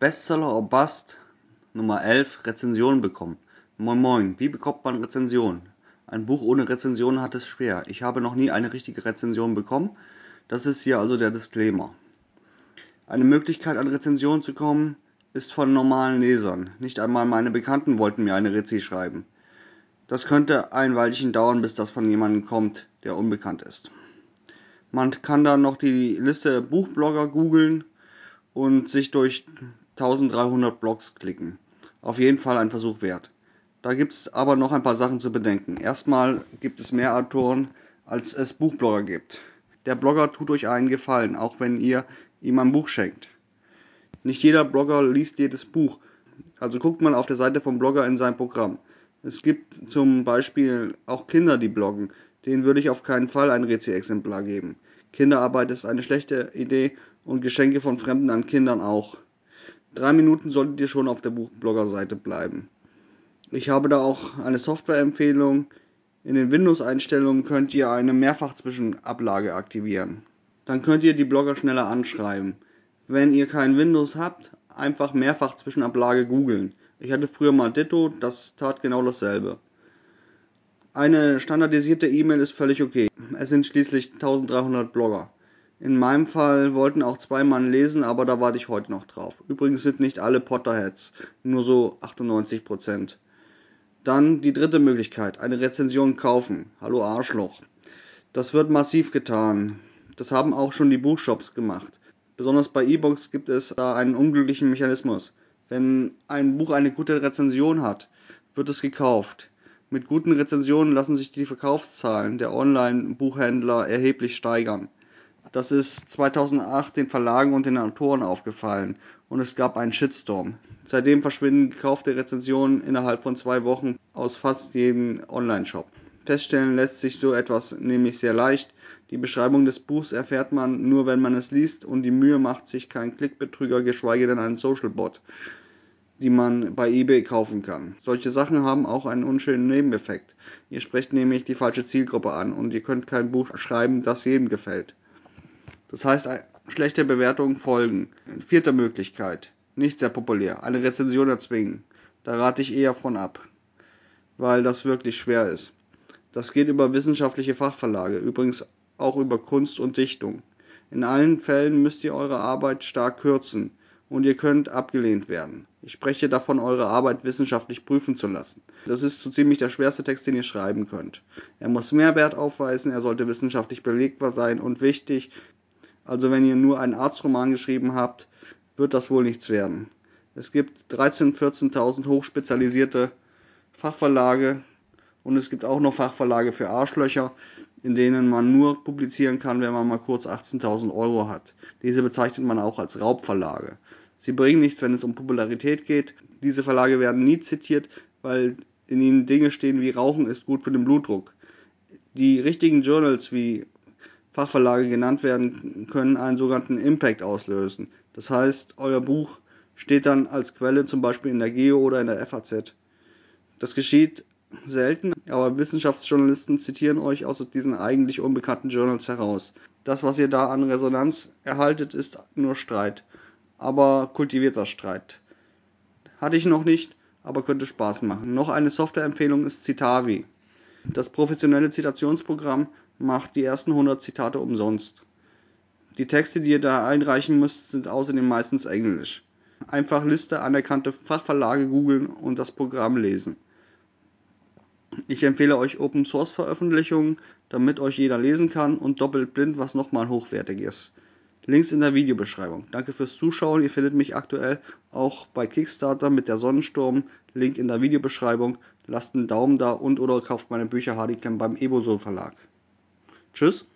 Bestseller or Bust Nummer 11 Rezension bekommen. Moin Moin, wie bekommt man Rezension? Ein Buch ohne Rezension hat es schwer. Ich habe noch nie eine richtige Rezension bekommen. Das ist hier also der Disclaimer. Eine Möglichkeit an Rezensionen zu kommen ist von normalen Lesern. Nicht einmal meine Bekannten wollten mir eine Rezi schreiben. Das könnte ein Weilchen dauern, bis das von jemandem kommt, der unbekannt ist. Man kann dann noch die Liste Buchblogger googeln und sich durch 1300 Blogs klicken. Auf jeden Fall ein Versuch wert. Da gibt es aber noch ein paar Sachen zu bedenken. Erstmal gibt es mehr Autoren, als es Buchblogger gibt. Der Blogger tut euch einen Gefallen, auch wenn ihr ihm ein Buch schenkt. Nicht jeder Blogger liest jedes Buch, also guckt mal auf der Seite vom Blogger in sein Programm. Es gibt zum Beispiel auch Kinder, die bloggen. Denen würde ich auf keinen Fall ein Rezi-Exemplar geben. Kinderarbeit ist eine schlechte Idee und Geschenke von Fremden an Kindern auch. Drei Minuten solltet ihr schon auf der Buchblogger-Seite bleiben. Ich habe da auch eine Softwareempfehlung. In den Windows-Einstellungen könnt ihr eine Mehrfach-Zwischenablage aktivieren. Dann könnt ihr die Blogger schneller anschreiben. Wenn ihr kein Windows habt, einfach Mehrfach-Zwischenablage googeln. Ich hatte früher mal Ditto, das tat genau dasselbe. Eine standardisierte E-Mail ist völlig okay. Es sind schließlich 1300 Blogger. In meinem Fall wollten auch zwei Mann lesen, aber da warte ich heute noch drauf. Übrigens sind nicht alle Potterheads, nur so 98% Dann die dritte Möglichkeit, eine Rezension kaufen. Hallo Arschloch. Das wird massiv getan. Das haben auch schon die Buchshops gemacht. Besonders bei E-Books gibt es da einen unglücklichen Mechanismus. Wenn ein Buch eine gute Rezension hat, wird es gekauft. Mit guten Rezensionen lassen sich die Verkaufszahlen der Online-Buchhändler erheblich steigern. Das ist 2008 den Verlagen und den Autoren aufgefallen und es gab einen Shitstorm. Seitdem verschwinden gekaufte Rezensionen innerhalb von zwei Wochen aus fast jedem Online-Shop. Feststellen lässt sich so etwas nämlich sehr leicht. Die Beschreibung des Buchs erfährt man nur, wenn man es liest und die Mühe macht sich kein Klickbetrüger, geschweige denn ein Social-Bot, die man bei eBay kaufen kann. Solche Sachen haben auch einen unschönen Nebeneffekt. Ihr sprecht nämlich die falsche Zielgruppe an und ihr könnt kein Buch schreiben, das jedem gefällt. Das heißt, schlechte Bewertungen folgen. Vierte Möglichkeit, nicht sehr populär, eine Rezension erzwingen. Da rate ich eher von ab, weil das wirklich schwer ist. Das geht über wissenschaftliche Fachverlage, übrigens auch über Kunst und Dichtung. In allen Fällen müsst ihr eure Arbeit stark kürzen und ihr könnt abgelehnt werden. Ich spreche davon, eure Arbeit wissenschaftlich prüfen zu lassen. Das ist so ziemlich der schwerste Text, den ihr schreiben könnt. Er muss Mehrwert aufweisen, er sollte wissenschaftlich belegbar sein und wichtig, also wenn ihr nur einen Arztroman geschrieben habt, wird das wohl nichts werden. Es gibt 13.000, 14.000 hochspezialisierte Fachverlage und es gibt auch noch Fachverlage für Arschlöcher, in denen man nur publizieren kann, wenn man mal kurz 18.000 Euro hat. Diese bezeichnet man auch als Raubverlage. Sie bringen nichts, wenn es um Popularität geht. Diese Verlage werden nie zitiert, weil in ihnen Dinge stehen wie Rauchen ist gut für den Blutdruck. Die richtigen Journals wie Fachverlage genannt werden, können einen sogenannten Impact auslösen. Das heißt, euer Buch steht dann als Quelle zum Beispiel in der Geo oder in der FAZ. Das geschieht selten, aber Wissenschaftsjournalisten zitieren euch aus diesen eigentlich unbekannten Journals heraus. Das, was ihr da an Resonanz erhaltet, ist nur Streit. Aber kultivierter Streit. Hatte ich noch nicht, aber könnte Spaß machen. Noch eine Softwareempfehlung ist Citavi. Das professionelle Zitationsprogramm macht die ersten 100 Zitate umsonst. Die Texte, die ihr da einreichen müsst, sind außerdem meistens Englisch. Einfach Liste anerkannte Fachverlage googeln und das Programm lesen. Ich empfehle euch Open Source Veröffentlichungen, damit euch jeder lesen kann und doppelt blind, was nochmal hochwertig ist. Links in der Videobeschreibung. Danke fürs Zuschauen. Ihr findet mich aktuell auch bei Kickstarter mit der Sonnensturm. Link in der Videobeschreibung. Lasst einen Daumen da und oder kauft meine Bücher Hardicam beim Ebosol Verlag. Tschüss.